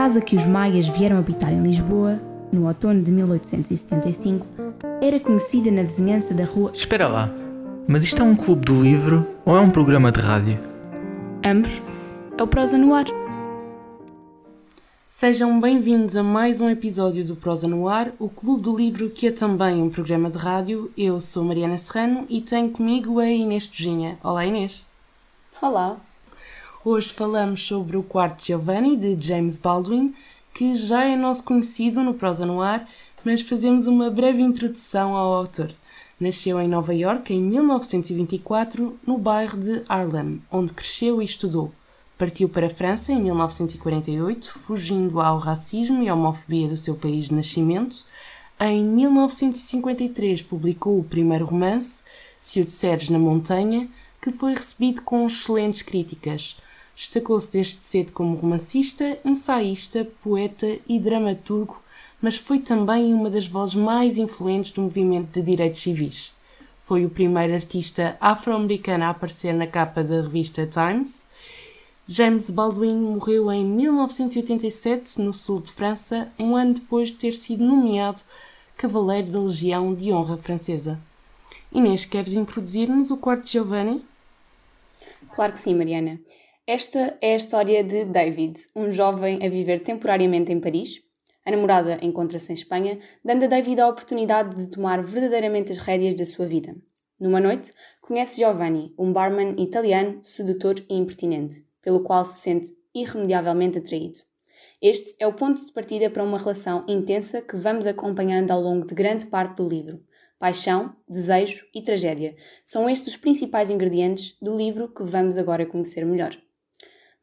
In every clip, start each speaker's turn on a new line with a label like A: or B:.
A: casa que os maias vieram habitar em Lisboa, no outono de 1875, era conhecida na vizinhança da rua.
B: Espera lá, mas isto é um clube do livro ou é um programa de rádio?
A: Ambos. É o Prosa no Ar.
C: Sejam bem-vindos a mais um episódio do Prosa no Ar, o Clube do Livro, que é também um programa de rádio. Eu sou Mariana Serrano e tenho comigo a Inês Tujinha. Olá, Inês.
D: Olá.
C: Hoje falamos sobre o Quarto Giovanni, de James Baldwin, que já é nosso conhecido no Prosa no Ar, mas fazemos uma breve introdução ao autor. Nasceu em Nova York em 1924, no bairro de Harlem, onde cresceu e estudou. Partiu para a França em 1948, fugindo ao racismo e à homofobia do seu país de nascimento. Em 1953 publicou o primeiro romance, Se o disseres na montanha, que foi recebido com excelentes críticas. Destacou-se desde cedo como romancista, ensaísta, poeta e dramaturgo, mas foi também uma das vozes mais influentes do movimento de direitos civis. Foi o primeiro artista afro-americano a aparecer na capa da revista Times. James Baldwin morreu em 1987 no sul de França, um ano depois de ter sido nomeado Cavaleiro da Legião de Honra Francesa. Inês, queres introduzir-nos o quarto Giovanni?
D: Claro que sim, Mariana. Esta é a história de David, um jovem a viver temporariamente em Paris. A namorada encontra-se em Espanha, dando a David a oportunidade de tomar verdadeiramente as rédeas da sua vida. Numa noite, conhece Giovanni, um barman italiano, sedutor e impertinente, pelo qual se sente irremediavelmente atraído. Este é o ponto de partida para uma relação intensa que vamos acompanhando ao longo de grande parte do livro. Paixão, desejo e tragédia são estes os principais ingredientes do livro que vamos agora conhecer melhor.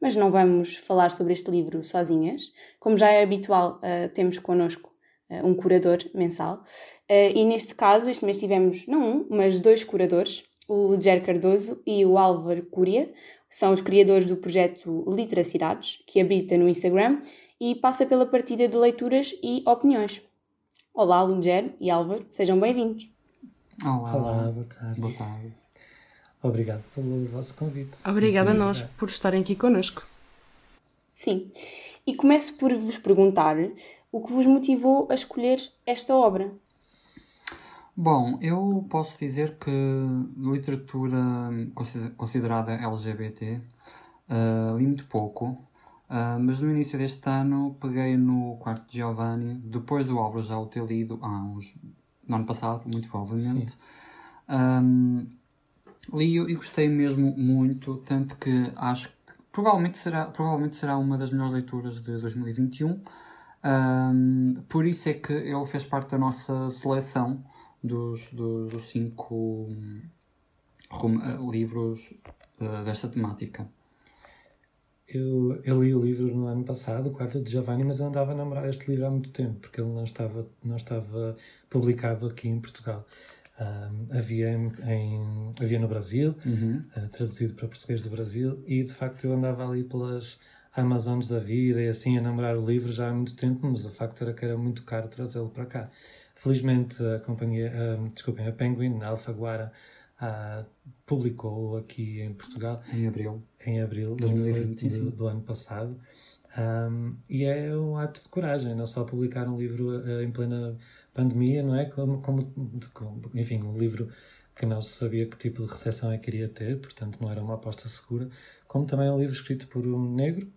D: Mas não vamos falar sobre este livro sozinhas. Como já é habitual, uh, temos connosco uh, um curador mensal. Uh, e neste caso, este mês tivemos não um, mas dois curadores, o Jer Cardoso e o Álvaro Cúria. São os criadores do projeto Literacidades, que habita no Instagram e passa pela partilha de leituras e opiniões. Olá, Lunger e Álvaro, sejam bem-vindos.
E: Olá, Olá, boa tarde. Boa tarde. Obrigado pelo vosso convite.
C: Obrigada a nós por estarem aqui connosco.
D: Sim, e começo por vos perguntar o que vos motivou a escolher esta obra.
E: Bom, eu posso dizer que literatura considerada LGBT uh, li muito pouco, uh, mas no início deste ano peguei no quarto de Giovanni, depois do Álvaro já o ter lido há uns. no ano passado, muito provavelmente. Um, li e gostei mesmo muito, tanto que acho que provavelmente será, provavelmente será uma das melhores leituras de 2021. Um, por isso é que ele fez parte da nossa seleção dos, dos, dos cinco um, livros uh, desta temática.
F: Eu, eu, li o livro no ano passado, o Quarto de Giovanni, mas eu andava a namorar este livro há muito tempo, porque ele não estava, não estava publicado aqui em Portugal. Um, havia, em, em, havia no Brasil, uhum. uh, traduzido para português do Brasil, e de facto eu andava ali pelas Amazonas da vida e assim a namorar o livro já há muito tempo, mas o facto era que era muito caro trazê-lo para cá. Felizmente a companhia, uh, desculpem, a Penguin, a Alfaguara, uh, publicou aqui em Portugal
E: em abril,
F: em abril 2020, do, do, ano passado. Um, e é um ato de coragem, não só publicar um livro uh, em plena pandemia, não é? Como, como, como, enfim, um livro que não se sabia que tipo de recepção é que iria ter, portanto não era uma aposta segura, como também um livro escrito por um negro,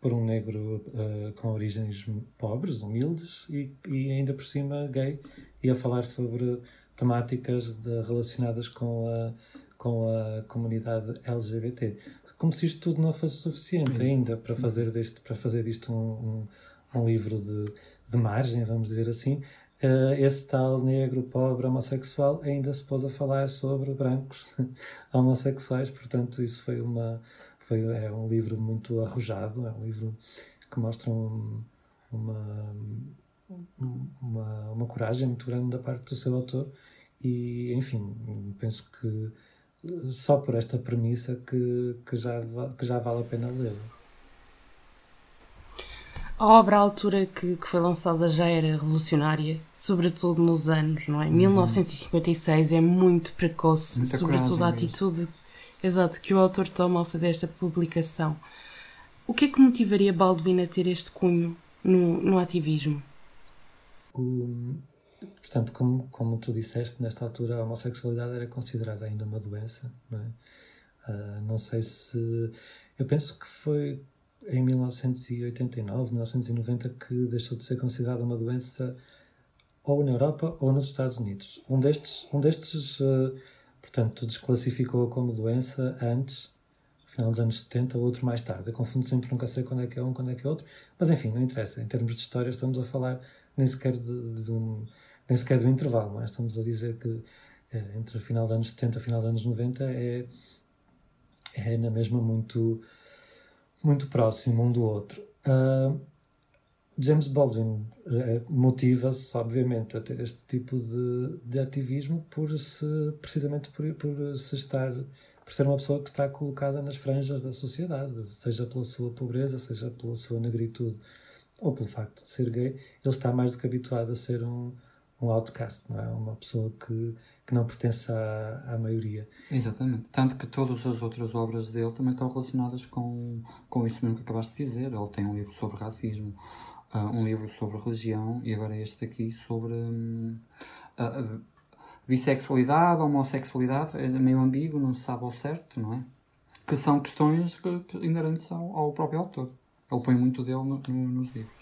F: por um negro uh, com origens pobres, humildes e, e, ainda por cima gay, e a falar sobre temáticas de, relacionadas com a, com a comunidade LGBT. Como se isto tudo não fosse suficiente ainda para fazer, deste, para fazer disto um, um, um livro de, de margem, vamos dizer assim, uh, esse tal negro, pobre, homossexual ainda se pôs a falar sobre brancos homossexuais, portanto isso foi uma foi é um livro muito arrojado, é um livro que mostra um, uma, uma, uma coragem muito grande da parte do seu autor. E enfim penso que só por esta premissa que, que, já, que já vale a pena lê-lo.
C: A obra à altura que, que foi lançada já era revolucionária, sobretudo nos anos, não é? Uhum. 1956 é muito precoce, Muita sobretudo a atitude exato, que o autor toma ao fazer esta publicação. O que é que motivaria Baldwin a ter este cunho no, no ativismo?
F: Portanto, como, como tu disseste, nesta altura a homossexualidade era considerada ainda uma doença, não é? Uh, não sei se. Eu penso que foi em 1989, 1990 que deixou de ser considerada uma doença ou na Europa ou nos Estados Unidos. Um destes, um destes uh, portanto, desclassificou como doença antes, no final dos anos 70, ou outro mais tarde. Eu confundo sempre, nunca sei quando é que é um, quando é que é outro, mas enfim, não interessa. Em termos de história, estamos a falar nem sequer de, de um, nem sequer do intervalo, mas estamos a dizer que é, entre o final dos anos 70 e o final dos anos 90 é, é na mesma muito, muito próximo um do outro. Uh, James Baldwin uh, motiva-se, obviamente, a ter este tipo de, de ativismo por se, precisamente por, por se estar por ser uma pessoa que está colocada nas franjas da sociedade, seja pela sua pobreza, seja pela sua negritude ou pelo facto de ser gay, ele está mais do que habituado a ser um, um outcast, não é? Uma pessoa que, que não pertence à, à maioria.
E: Exatamente. Tanto que todas as outras obras dele também estão relacionadas com, com isso mesmo que acabaste de dizer. Ele tem um livro sobre racismo, uh, um livro sobre religião e agora este aqui sobre um, uh, bissexualidade, homossexualidade. É meio ambíguo, não se sabe ao certo, não é? Que são questões que, que inerentes ao, ao próprio autor. Ele põe muito dele no, no, nos livros.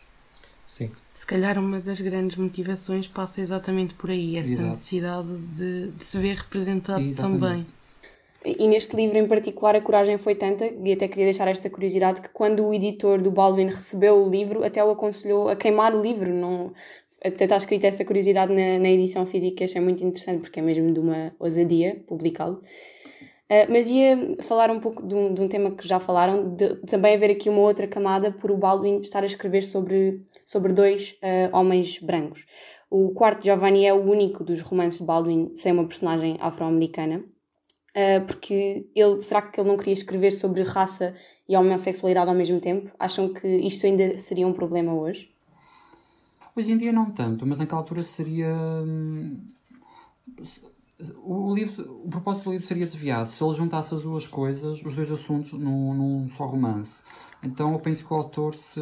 F: Sim.
C: Se calhar uma das grandes motivações passa exatamente por aí, essa Exato. necessidade de, de, se ver representado exatamente. também.
D: E neste livro em particular a coragem foi tanta, e até queria deixar esta curiosidade, que quando o editor do Baldwin recebeu o livro, até o aconselhou a queimar o livro. Não, até está escrita essa curiosidade na, na edição física, achei muito interessante, porque é mesmo de uma ousadia publicá-lo. Uh, mas ia falar um pouco de um, de um tema que já falaram, de, também haver aqui uma outra camada por o Baldwin estar a escrever sobre, sobre dois uh, homens brancos. O quarto Giovanni é o único dos romances de Baldwin sem uma personagem afro-americana, uh, porque ele, será que ele não queria escrever sobre raça e homossexualidade ao mesmo tempo? Acham que isto ainda seria um problema hoje?
E: Hoje em dia não tanto, mas naquela altura seria. O, livro, o propósito do livro seria desviado se ele juntasse as duas coisas, os dois assuntos, num, num só romance. Então eu penso que o autor se,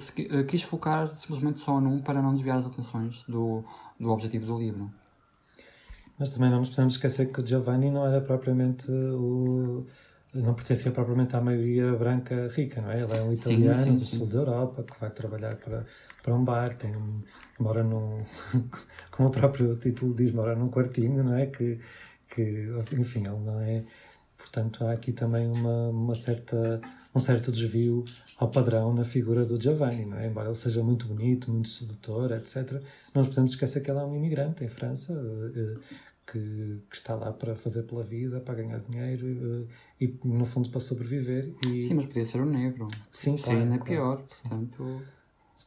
E: se, eh, quis focar simplesmente só num para não desviar as atenções do, do objetivo do livro.
F: Mas também não nos podemos esquecer que o Giovanni não era propriamente o. não pertencia propriamente à maioria branca rica, não é? Ele é um italiano sim, sim, do sul da Europa que vai trabalhar para, para um bar, tem um, mora num, como o próprio título diz, mora num quartinho, não é? Que, que enfim, ele não é. Portanto, há aqui também uma, uma certa, um certo desvio ao padrão na figura do Giovanni, não é? Embora ele seja muito bonito, muito sedutor, etc., não nos podemos esquecer que ele é um imigrante em França, eh, que, que, está lá para fazer pela vida, para ganhar dinheiro eh, e, no fundo, para sobreviver. E...
E: Sim, mas podia ser um negro.
F: Sim, claro.
E: ainda é
F: claro,
E: pior, portanto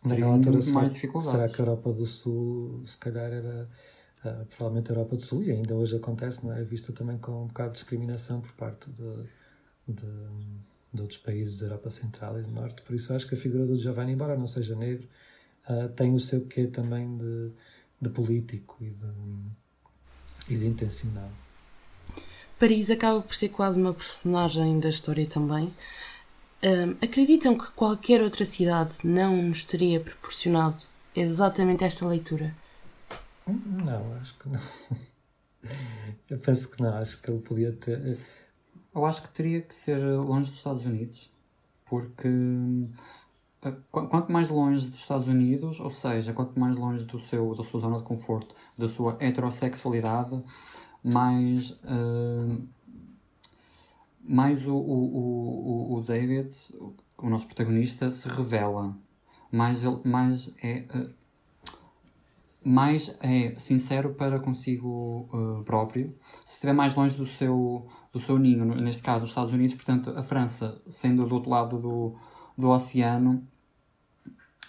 F: naquela altura será, mais dificuldades. Será que a Europa do Sul, se calhar, era uh, provavelmente a Europa do Sul, e ainda hoje acontece, não é? Vista também com um bocado de discriminação por parte de, de, de, outros países da Europa Central e do Norte. Por isso acho que a figura do Giovanni, embora não seja negro, uh, tem o seu quê também de, de político e de, e de intencional.
C: Paris acaba por ser quase uma personagem da história também. Um, acreditam que qualquer outra cidade não nos teria proporcionado exatamente esta leitura?
F: Não, acho que não. Eu penso que não, acho que ele podia ter. Eh,
E: Eu acho que teria que ser longe dos Estados Unidos, porque eh, quanto mais longe dos Estados Unidos, ou seja, quanto mais longe do seu, da sua zona de conforto, da sua heterossexualidade, mais. Uh, mais o, o, o, o David, o nosso protagonista, se revela. Mais, ele, mais é. Uh, mais é sincero para consigo uh, próprio. Se estiver mais longe do seu, do seu ninho, neste caso os Estados Unidos, portanto a França, sendo do outro lado do, do oceano,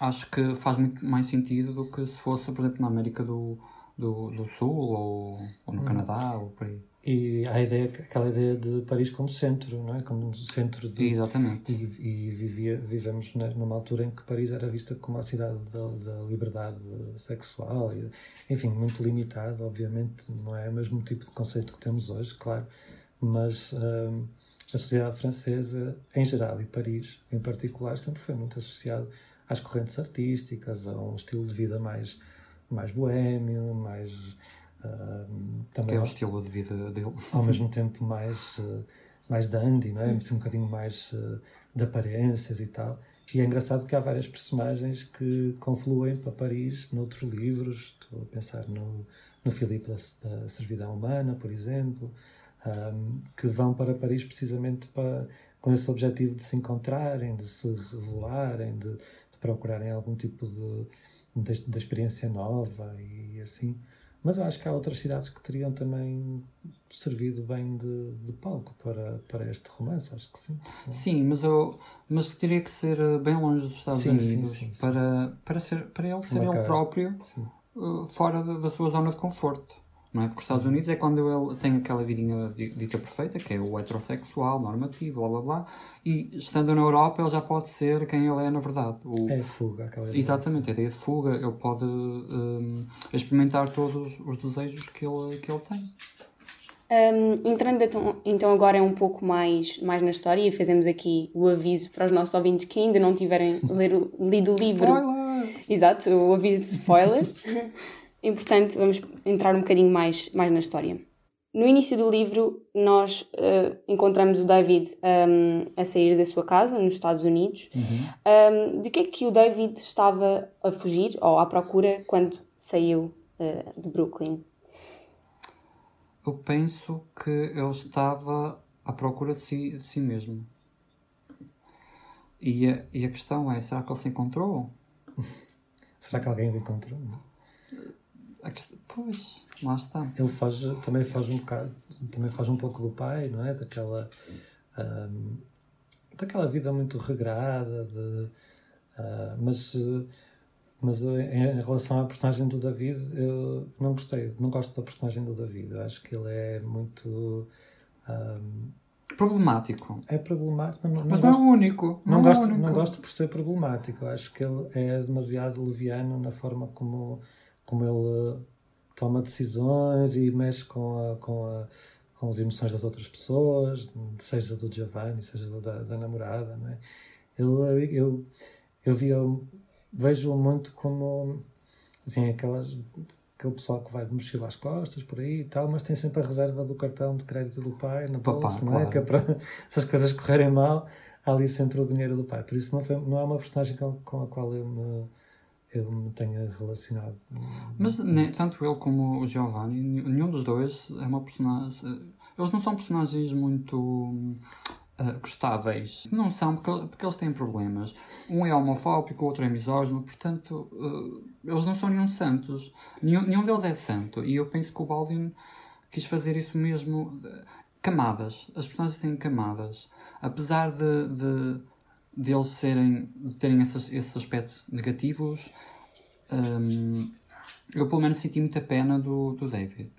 E: acho que faz muito mais sentido do que se fosse, por exemplo, na América do, do, do Sul ou, ou no hum. Canadá ou por aí.
F: E a ideia, aquela ideia de Paris como centro, não é? Como centro de.
E: Exatamente.
F: E, e vivia, vivemos numa altura em que Paris era vista como a cidade da, da liberdade sexual, e, enfim, muito limitado, obviamente, não é o mesmo tipo de conceito que temos hoje, claro, mas hum, a sociedade francesa em geral e Paris em particular sempre foi muito associado às correntes artísticas, a um estilo de vida mais, mais boêmio, mais. Uh,
E: também que é o estilo de vida dele.
F: Ao mesmo tempo mais, uh, mais dandy, não é? um bocadinho mais uh, de aparências e tal. E é engraçado que há várias personagens que confluem para Paris noutros livros. Estou a pensar no, no Filipe da, da Servidão Humana, por exemplo, um, que vão para Paris precisamente para, com esse objetivo de se encontrarem, de se revelarem, de, de procurarem algum tipo de, de, de, experiência nova e assim. Mas eu acho que há outras cidades que teriam também servido bem de, de palco para, para este romance, acho que sim.
E: Sim, mas, eu, mas teria que ser eh, bem longe dos Estados sim, Unidos sim, sim, para, para, ser, para ele ser ele próprio uh, fora da, da sua zona de conforto. Não é? Porque os Estados Unidos é quando ele tem aquela vidinha dita perfeita, que é o heterossexual, normativo, blá blá blá, e estando na Europa ele já pode ser quem ele é na verdade.
F: O... É a fuga, aquela
E: ideia. Exatamente, a ideia de fuga, ele pode um, experimentar todos os desejos que ele, que ele tem.
D: Um, entrando então, então agora é um pouco mais, mais na história e fazemos aqui o aviso para os nossos ouvintes que ainda não tiverem ler, lido o livro.
E: Spoiler!
D: Exato, o aviso de spoiler. Importante, vamos entrar um bocadinho mais, mais na história. No início do livro, nós uh, encontramos o David um, a sair da sua casa, nos Estados Unidos. Uhum. Um, de que é que o David estava a fugir ou à procura quando saiu uh, de Brooklyn?
E: Eu penso que ele estava à procura de si, de si mesmo. E a, e a questão é: será que ele se encontrou?
F: será que alguém o encontrou?
E: Questão, pois, lá está.
F: Ele faz, também faz um bocado, também faz um pouco do pai, não é? Daquela, um, daquela vida muito regrada, de, uh, mas, mas em, relação à personagem do David, eu não gostei, não gosto da personagem do David. Eu acho que ele é muito. Um,
E: problemático.
F: É problemático, mas,
E: não, mas não, gosto, é o único.
F: Não,
E: não,
F: gosto,
E: é único.
F: não gosto por ser problemático. Eu acho que ele é demasiado leviano na forma como como ele eh, toma decisões e mexe com, a, com, a, com as emoções das outras pessoas, seja do Giovanni, seja da, da namorada. Não é? ele, eu, eu via, vejo muito como assim, aquelas, aquele pessoal que vai de mochila às costas por aí e tal, mas tem sempre a reserva do cartão de crédito do pai na bolsa, não é? Claro. Que é para se as coisas correrem mal, há ali sempre o dinheiro do pai. Por isso não, foi, não é uma personagem com, com a qual eu me eu me tenha relacionado.
E: Mas né, tanto ele como o Giovanni, nenhum dos dois é uma personagem. Eles não são personagens muito uh, gostáveis. Não são, porque, porque eles têm problemas. Um é homofóbico, o outro é misógino, portanto, uh, eles não são nenhum santos. Nenhum, nenhum deles é santo. E eu penso que o Baldwin quis fazer isso mesmo. Camadas. As personagens têm camadas. Apesar de, de de eles serem, terem esses, esses aspectos negativos, um, eu pelo menos senti muita pena do, do David.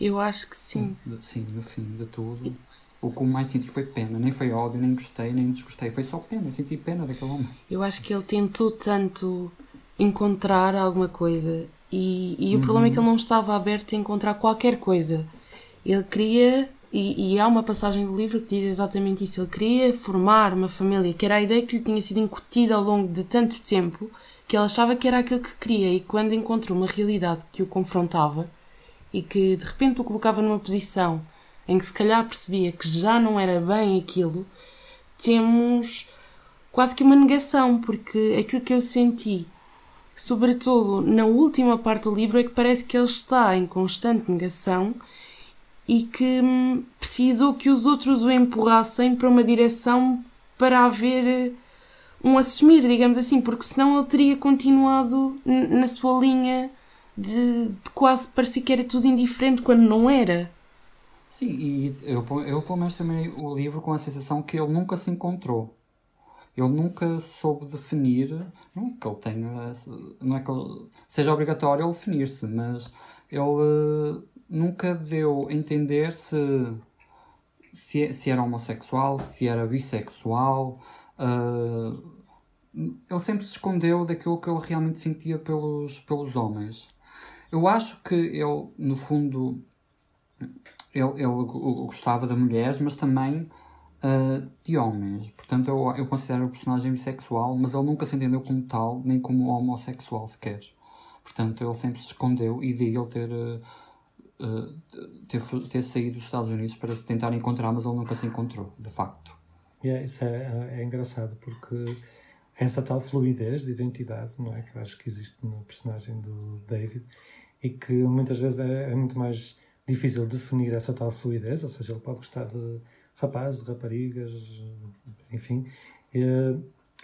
C: Eu acho que sim.
E: Sim, no fim de tudo. O que mais senti foi pena. Nem foi ódio, nem gostei, nem desgostei. Foi só pena. Senti pena daquele homem.
C: Eu acho que ele tentou tanto encontrar alguma coisa e, e o uhum. problema é que ele não estava aberto a encontrar qualquer coisa. Ele queria e, e, há uma passagem do livro que diz exatamente isso. Ele queria formar uma família, que era a ideia que lhe tinha sido incutida ao longo de tanto tempo, que ele achava que era aquilo que queria. E quando encontrou uma realidade que o confrontava e que de repente o colocava numa posição em que se calhar percebia que já não era bem aquilo, temos quase que uma negação, porque aquilo que eu senti, sobretudo na última parte do livro, é que parece que ele está em constante negação e que hum, precisou que os outros o empurrassem para uma direção para haver um assumir, digamos assim, porque senão ele teria continuado na sua linha de, de, quase parecer que era tudo indiferente quando não era.
E: Sim, e eu, eu pelo menos terminei o livro com a sensação que ele nunca se encontrou. Ele nunca soube definir, não que ele tenha, não é que ele, seja obrigatório ele definir-se, mas ele nunca deu a entender se, se, se era homossexual, se era bissexual. Uh, ele sempre se escondeu daquilo que ele realmente sentia pelos, pelos homens. Eu acho que ele, no fundo, ele, ele gostava de mulheres, mas também uh, de homens. Portanto, eu, eu considero o personagem bissexual, mas ele nunca se entendeu como tal, nem como homossexual sequer. Portanto, ele sempre se escondeu e daí ele ter, uh, ter, ter saído dos Estados Unidos para tentar encontrar, mas ele nunca se encontrou, de facto.
F: Yeah, isso é, é engraçado porque essa tal fluidez de identidade, não é? Que eu acho que existe no personagem do David e que muitas vezes é, é muito mais difícil definir essa tal fluidez, ou seja, ele pode gostar de rapazes, de raparigas, enfim.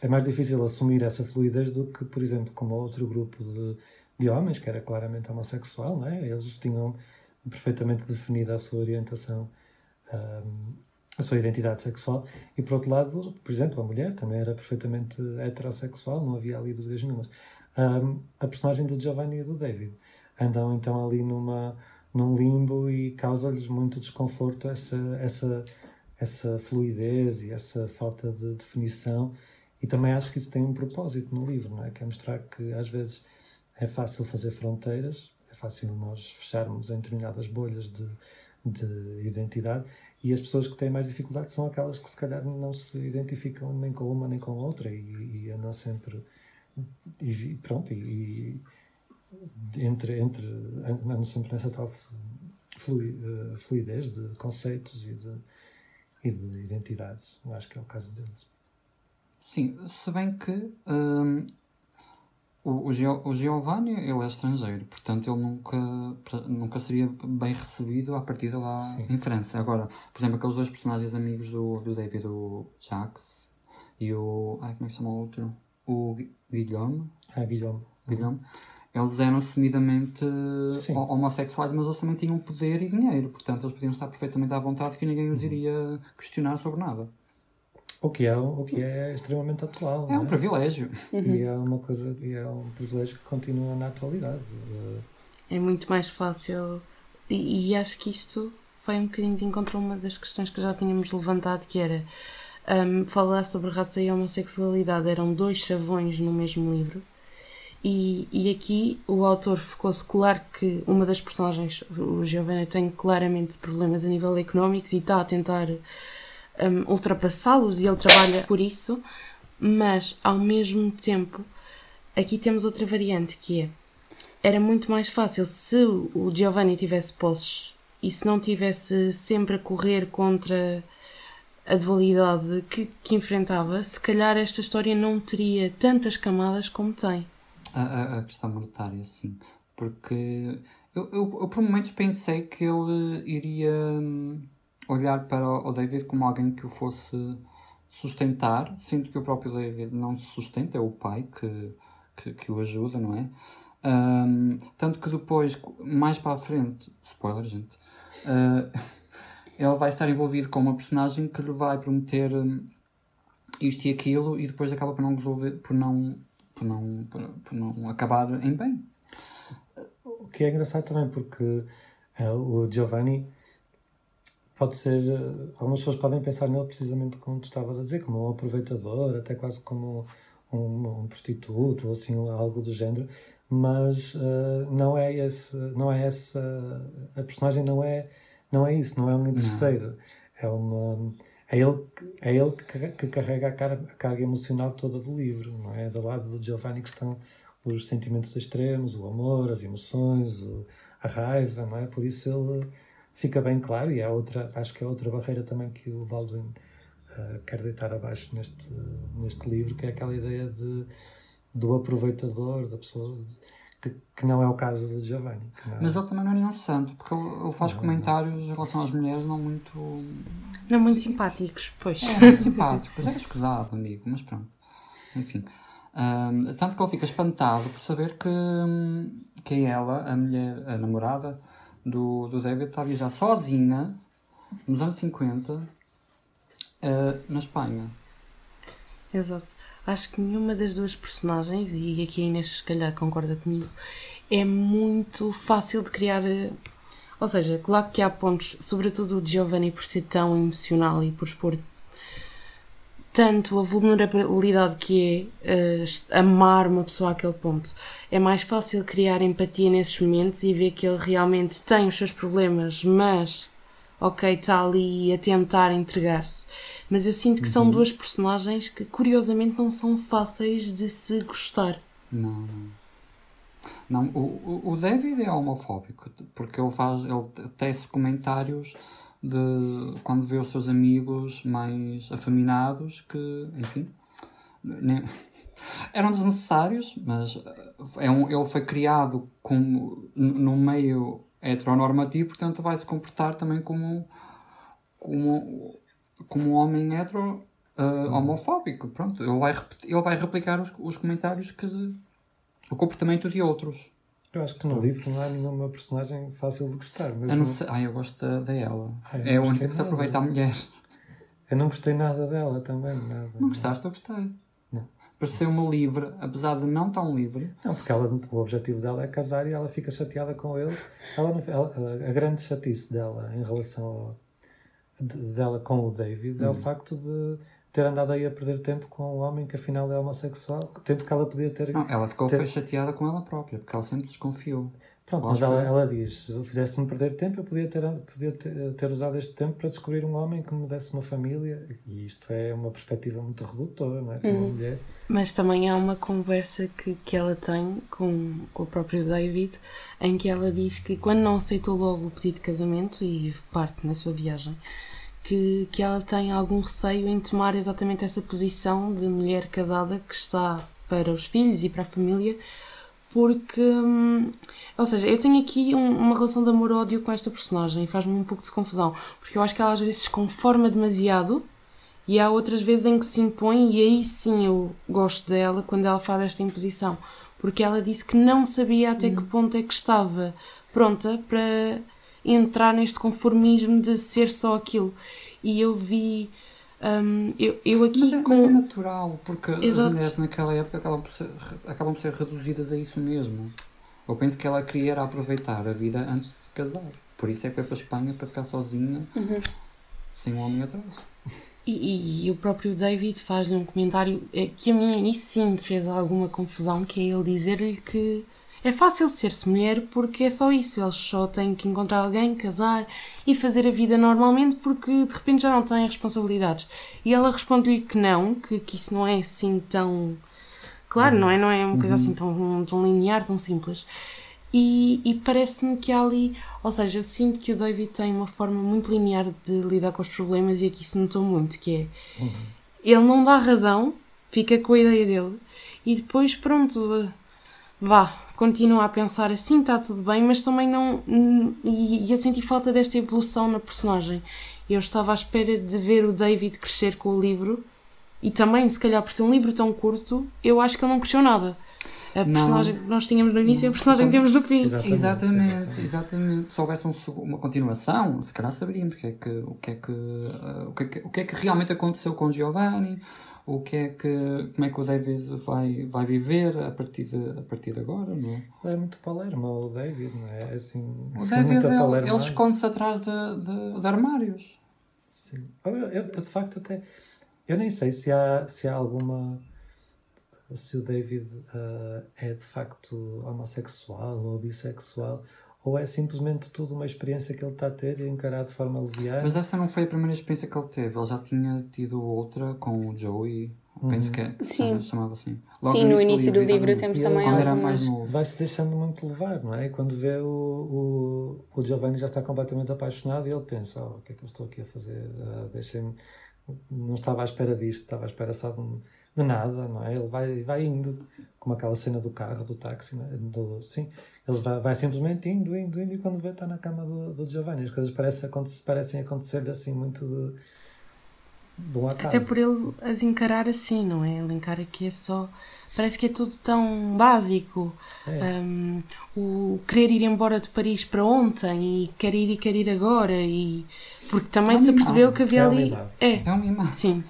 F: é mais difícil assumir essa fluidez do que, por exemplo, como outro grupo de, de homens, que era claramente homossexual, não é? Eles tinham perfeitamente definida a sua orientação, a sua identidade sexual, e por outro lado, por exemplo, a mulher também era perfeitamente heterossexual, não havia ali dúvidas nenhumas. Um, a personagem do Giovanni e do David andam então ali numa num limbo e causa-lhes muito desconforto essa, essa, essa fluidez e essa falta de definição. E também acho que isso tem um propósito no livro, não é? Que é mostrar que às vezes é fácil fazer fronteiras, fácil nós fecharmos em determinadas bolhas de, de identidade e as pessoas que têm mais dificuldade são aquelas que se calhar não se identificam nem com uma nem com outra e, e andam sempre e pronto e, entre, entre andando sempre nessa tal uh, fluidez de conceitos e de, e de identidades. Acho que é o caso deles.
E: Sim, se bem que um, o, o, Giovanni ele é estrangeiro, portanto ele nunca, nunca seria bem recebido a partir de lá Sim. em França. Agora, por exemplo, aqueles dois personagens amigos do, do David, o Jacques e o. Ai, como é que chama o outro? O Guilherme.
F: Ah, Guilherme.
E: Guilherme. Eles eram assumidamente Sim. homossexuais, mas eles também tinham poder e dinheiro, portanto eles podiam estar perfeitamente à vontade que ninguém os iria questionar sobre nada.
F: O que é, o que é extremamente atual.
E: É um é? privilégio.
F: E é uma coisa, e é um privilégio que continua na atualidade.
C: É muito mais fácil, e, e acho que isto foi um bocadinho de encontro a uma das questões que já tínhamos levantado, que era um, falar sobre raça e homossexualidade. Eram dois chavões no mesmo livro e, e aqui o autor ficou-se claro que uma das personagens, o Giovanni, tem claramente problemas a nível económico e está a tentar um, ultrapassá-los e ele trabalha por isso, mas ao mesmo tempo aqui temos outra variante que é era muito mais fácil se o Giovanni tivesse posses e se não tivesse sempre a correr contra a dualidade que, que enfrentava, se calhar esta história não teria tantas camadas como tem
E: a, a, questão monetária, sim. Porque eu, eu, eu, por momentos pensei que ele iria hum, olhar para o David como alguém que o fosse sustentar, sendo que o próprio David não se sustenta, é o pai que, que, que o ajuda, não é? Um, tanto que depois, mais para a frente, spoiler, gente, uh, ele vai estar envolvido com uma personagem que lhe vai prometer um, isto e aquilo e depois acaba por não resolver, por não por não, por, por não acabar em bem.
F: O que é engraçado também, porque uh, o Giovanni pode ser. Uh, algumas pessoas podem pensar nele precisamente como tu estavas a dizer, como um aproveitador, até quase como um, um prostituto ou assim, algo do género, mas uh, não é esse. Não é essa. A personagem não é, não é isso, não é um interesseiro. É uma é ele, é ele que, que carrega a, a, carga emocional toda do livro, não é? Do lado do Giovanni que estão os sentimentos extremos, o amor, as emoções, o, a raiva, não é? Por isso ele fica bem claro e é outra, acho que é outra barreira também que o Baldwin uh, quer deitar abaixo neste, neste livro, que é aquela ideia de, do aproveitador, da pessoa que, que, não é o caso do Giovanni.
E: Não... Mas ele também não é nenhum santo, porque ele, ele faz não, comentários não. em relação às mulheres não muito.
C: Não muito simpáticos, pois.
E: É, muito simpáticos. É escusado, amigo, mas pronto. Enfim. Um, tanto que ele fica espantado por saber que, que ela, a mulher, a namorada do, do David, está a viajar sozinha nos anos 50 uh, na Espanha.
C: Exato acho que nenhuma das duas personagens, e aqui a Inês se calhar concorda comigo, é muito fácil de criar. Eh, ou seja, claro que há pontos, sobretudo o Giovanni por ser tão emocional e por expor tanto a vulnerabilidade que é uh, amar uma pessoa àquele ponto. É mais fácil criar empatia nesses momentos e ver que ele realmente tem os seus problemas, mas ok, está ali a tentar entregar-se. Mas eu sinto que são duas personagens que, curiosamente, não são fáceis de se gostar.
E: Não, não. Não, o, o- o David é homofóbico, porque ele faz, ele tece comentários de quando vê os seus amigos mais afeminados que, enfim, nem- eram desnecessários, mas é um, ele foi criado como num meio heteronormativo, portanto vai se comportar também como, como, como um homem hetero ah, homofóbico. Pronto, ele vai, ele vai replicar os, os comentários que o comportamento de outros.
F: Eu acho que no livro não há nenhuma personagem fácil de gostar. Mesmo...
E: Eu não sei. Ai, eu gosto da, da ela. É a única que se aproveita a mulher.
F: Eu não gostei nada dela também. Nada.
E: Não gostaste? Eu gostei.
F: Não.
E: Pareceu-me livre, apesar de não tão livre.
F: Não, porque ela, o objetivo dela é casar e ela fica chateada com ele. Ela, ela- a grande chatice dela em relação ao, de- dela com o David
E: Hum.
F: é o facto de ter andado aí a perder tempo com um homem que afinal é homossexual. Tempo que ela podia ter.
E: Não, ela ficou
F: ter-
E: chateada com ela própria, porque ela sempre desconfiou.
F: Pronto, mas ela,
E: está.
F: ela diz: fizeste-me perder tempo, eu podia, ter, podia ter, ter usado este tempo para descobrir um homem que me desse uma família. E isto é uma perspectiva muito redutora, não é? Para uma mulher.
C: Mas também há uma conversa que, que ela tem com, com o próprio David, em que ela diz que quando não aceitou logo o pedido de casamento e parte na sua viagem, que, que ela tem algum receio em tomar exatamente essa posição de mulher casada que está para os filhos e para a família, porque. hum, ou seja, eu tenho aqui um- uma relação de amor-ódio com esta personagem e faz-me um pouco de confusão, porque eu acho que ela às vezes se conforma demasiado e há outras vezes em que se impõe, e aí sim eu gosto dela quando ela faz esta imposição, porque ela disse que não sabia até que ponto é que estava pronta para entrar neste conformismo de ser só aquilo. E eu vi. hum, eu, eu aqui
E: Mas é,
C: com.
E: mas é natural, porque
C: Exato.
E: as mulheres naquela época acabam por, ser, acabam por ser reduzidas a isso mesmo. Eu penso que ela queria era aproveitar a vida antes de se casar. Por isso é que foi para a Espanha para ficar sozinha, sem um homem atrás.
C: E, e- e o próprio David faz-lhe um comentário eh, que a mim isso sim fez alguma confusão, que é ele dizer-lhe que é fácil ser-se mulher porque é só isso, eles só têm que encontrar alguém, casar e fazer a vida normalmente porque de repente já não têm responsabilidades. E ela responde-lhe que não, que, que isso não é assim tão... Claro, não é, não é uma coisa assim tão, tão linear, tão simples. E, e parece-me que há ali, ou seja, eu sinto que o David tem uma forma muito linear de lidar com os problemas e aqui se notou muito, que é ele não dá razão, fica com a ideia dele e depois pronto, vá, continua a pensar assim, está tudo bem, mas também não. hum, E, eu senti falta desta evolução na personagem. Eu estava à espera de ver o David crescer com o livro e também, se calhar por ser um livro tão curto, eu acho que ele não cresceu nada. A
E: Não.
C: personagem que nós tínhamos no início e a personagem que temos no fim.
F: Exatamente.
E: Exatamente, exatamente. Se houvesse um uma continuação, se calhar saberíamos o que é que, o que, é que, o que, é que, o que é que realmente aconteceu com Giovanni, o que é que, como é que o David vai, vai viver a partir de, a partir de agora, não é?
F: É muito palermo, o David, não é? É Assim,
E: O David,
F: muito
E: ele, ele esconde-se atrás de, de, de armários.
F: Sim. Eu, eu- de facto, até. Eu nem sei se há, se há alguma. Se o David ah, é de facto homossexual ou bissexual, ou é simplesmente tudo uma experiência que ele está a ter e encarar de forma leviana.
E: Mas essa não foi a primeira experiência que ele teve. Ele já tinha tido outra com o Joey. Penso que, é,
D: Sim.
E: chama- chamava assim.
D: Sim, no início do livro
E: exatamente.
D: temos também algumas...
E: mais novo.
F: Vai-se deixando muito levar, não é? Quando vê o, o, o Giovanni já está completamente apaixonado e ele pensa: oh, o que é que eu estou aqui a fazer? Ah, Deixem-me. Não estava à espera disto, estava à espera só de, nada, não é? Ele vai, vai indo, como aquela cena do carro, do táxi, não é? do, sim. Ele vai, vai simplesmente indo, indo, indo, e quando vê está na cama do, do Giovanni. As coisas parecem, aconte- parecem acontecer-lhe assim muito de, de um acaso.
C: Até por ele as encarar assim, não é? Ele encara que é só. Parece que é tudo tão básico.
F: É.
C: Um, o querer ir embora de Paris para ontem e quer ir e quer ir agora. e Porque também
E: É um
C: se
E: mimado.
C: apercebeu que havia
F: É um
C: ali.
F: mimado,
C: É,
E: É um mimado.
C: sim.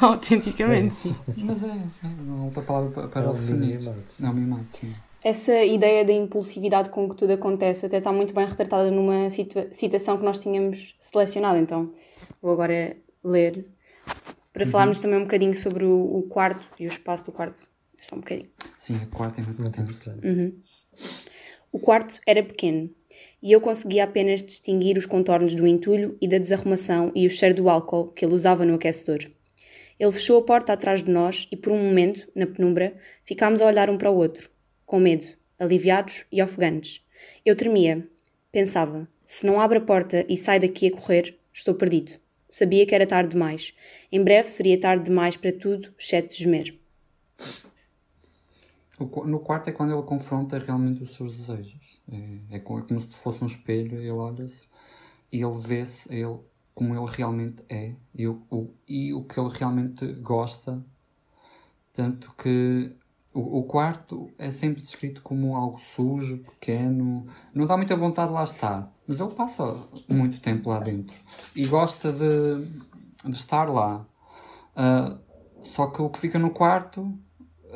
C: Autenticamente, sim.
E: Mas é, é não há outra palavra para,
F: É
E: o definir. É um mimado, sim.
D: Essa ideia da impulsividade com que tudo acontece até está muito bem retratada numa citação que nós tínhamos selecionado. Então, vou agora ler para falarmos também um bocadinho sobre o, o quarto e o espaço do quarto. Só um bocadinho.
E: Sim, a quarta é muito
F: Muito
E: importante.
F: importante.
D: O quarto era pequeno e eu conseguia apenas distinguir os contornos do entulho e da desarrumação e o cheiro do álcool que ele usava no aquecedor. Ele fechou a porta atrás de nós e, por um momento, na penumbra, ficámos a olhar um para o outro, com medo, aliviados e ofegantes. Eu tremia. Pensava: se não abre a porta e sai daqui a correr, estou perdido. Sabia que era tarde demais. Em breve seria tarde demais para tudo, exceto gemer.
E: No quarto é quando ele confronta realmente os seus desejos. É, é como se fosse um espelho, ele olha-se e ele vê-se ele como ele realmente é e o, o, e o que ele realmente gosta. Tanto que o, o, quarto é sempre descrito como algo sujo, pequeno, não dá muita vontade de lá estar, mas ele passa muito tempo lá dentro e gosta de, de estar lá. Uh, só que o que fica no quarto,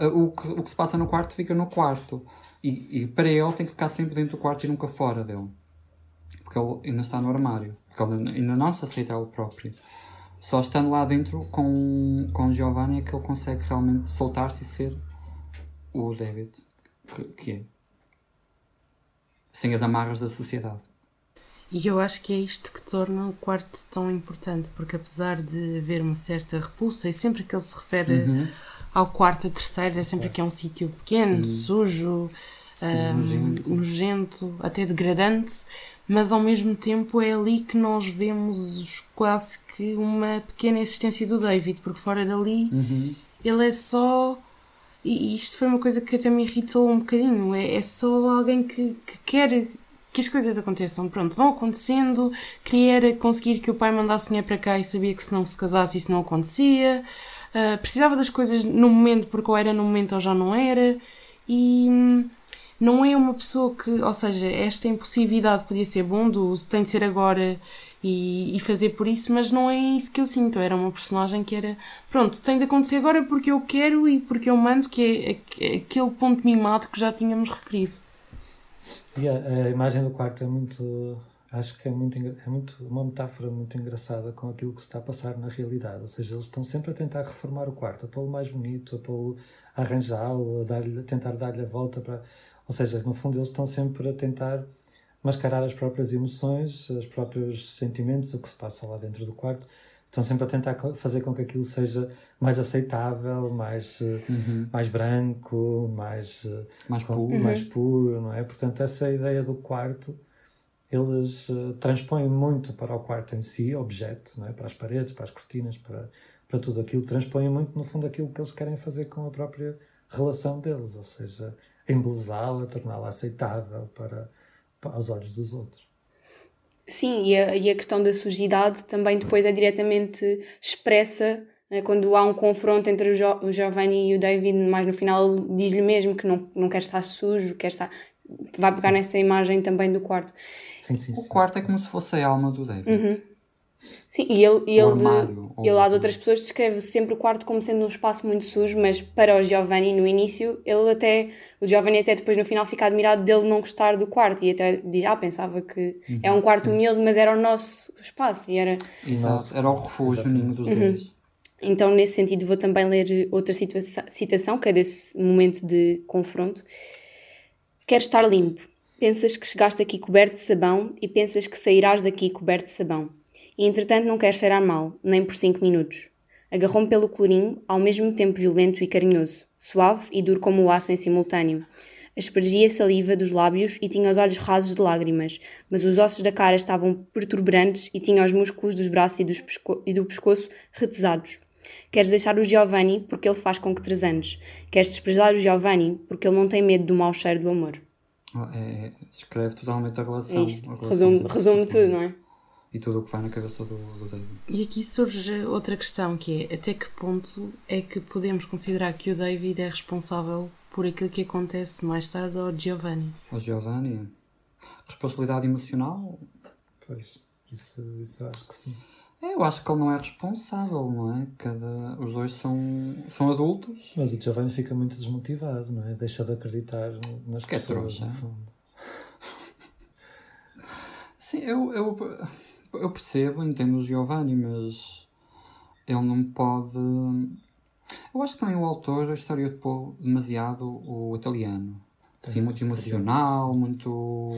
E: uh, o, que, o que se passa no quarto fica no quarto. E, e para ele tem que ficar sempre dentro do quarto e nunca fora dele. Porque ele ainda está no armário porque ele ainda não se aceita ele próprio. Só estando lá dentro com, com Giovanni é que ele consegue realmente soltar-se e ser o David que, que é. Sem as amarras da sociedade.
C: E eu acho que é isto que torna o quarto tão importante, porque apesar de haver uma certa repulsa, e sempre que ele se refere uhum. ao quarto a terceiro, é sempre é. que é um sítio pequeno, Sim. sujo, Sim, um, nojento. nojento, até degradante, mas ao mesmo tempo é ali que nós vemos quase que uma pequena existência do David, porque fora dali uhum. ele é só. E isto foi uma coisa que até me irritou um bocadinho. É, é só alguém que, que quer que as coisas aconteçam. Pronto, vão acontecendo. Queria conseguir que o pai mandasse dinheiro para cá e sabia que se não se casasse isso não acontecia. Uh, precisava das coisas no momento porque ou era no momento ou já não era. E hum, não é uma pessoa que, ou seja, esta impulsividade podia ser bom, do tem de ser agora e, e, fazer por isso, mas não é isso que eu sinto. Era uma personagem que era, pronto, tem de acontecer agora porque eu quero e porque eu mando, que é aquele ponto mimado que já tínhamos referido.
F: E a, a imagem do quarto é muito, acho que é muito, é muito uma metáfora muito engraçada com aquilo que se está a passar na realidade. Ou seja, eles estão sempre a tentar reformar o quarto, a pô-lo mais bonito, a pô-lo arranjá-lo, a, a tentar dar-lhe a volta para ou seja, no fundo, eles estão sempre a tentar mascarar as próprias emoções, os próprios sentimentos, o que se passa lá dentro do quarto. Estão sempre a tentar fazer com que aquilo seja mais aceitável, mais, eh, uhum. mais branco, mais, eh,
E: mais, puro.
F: mais uhum. puro, não é? Portanto, essa ideia do quarto, eles uh, transpõem muito para o quarto em si, objeto, não é? Para as paredes, para as cortinas, para, para tudo aquilo. Transpõem muito, no fundo, aquilo que eles querem fazer com a própria relação deles, ou seja, embelezá-la, torná-la aceitável para, para aos olhos dos outros.
D: Sim, e a, e a questão da sujidade também depois é diretamente expressa né, quando há um confronto entre o, jo, o Giovanni e o David, mais no final diz-lhe mesmo que não, não quer estar sujo, quer estar. Vai pegar sim. nessa imagem também do quarto.
E: Sim, sim, o sim. quarto é como se fosse a alma do David.
D: Uhum. Sim, e ele, e ele, armário, ele às outras pessoas descreve sempre o quarto como sendo um espaço muito sujo, mas para o Giovanni no início, ele até, o Giovanni até depois no final fica admirado dele não gostar do quarto e até diz, ah, pensava que uhum, é um quarto sim. humilde, mas era o nosso espaço e era...
E: Exato, era o refúgio ninho dos uhum. dois.
D: Então, nesse sentido, vou também ler outra citação, que é desse momento de confronto. Quero estar limpo. Pensas que chegaste aqui coberto de sabão e pensas que sairás daqui coberto de sabão e entretanto não quer cheirar mal, nem por cinco minutos. Agarrou-me pelo colorinho, ao mesmo tempo violento e carinhoso, suave e duro como o aço em simultâneo. Aspergia a saliva dos lábios e tinha os olhos rasos de lágrimas, mas os ossos da cara estavam perturbantes e tinha os músculos dos braços e, dos pesco e do pescoço retesados. Queres deixar o Giovanni porque ele faz com que anos. Queres desprezar o Giovanni porque ele não tem medo do mau cheiro do amor.
E: É, é escreve totalmente a relação. É
D: isto. Resume, resume tudo, não é?
E: E tudo o que vai na cabeça do, do David.
C: E aqui surge outra questão que é até que ponto é que podemos considerar que o David é responsável por aquilo que acontece mais tarde ao Giovanni?
E: Ao Giovanni? Responsabilidade emocional?
F: Pois, isso, isso eu acho que sim.
E: É, eu acho que ele não é responsável, não é? Cada, os dois são, são adultos.
F: Mas o Giovanni fica muito desmotivado, não é? Deixa de acreditar nas que é pessoas, é no fundo.
E: Sim, eu, eu eu percebo, entendo o Giovanni, mas ele não pode. Eu acho que também o autor estereotipou demasiado o italiano. Assim, muito emocional, muito.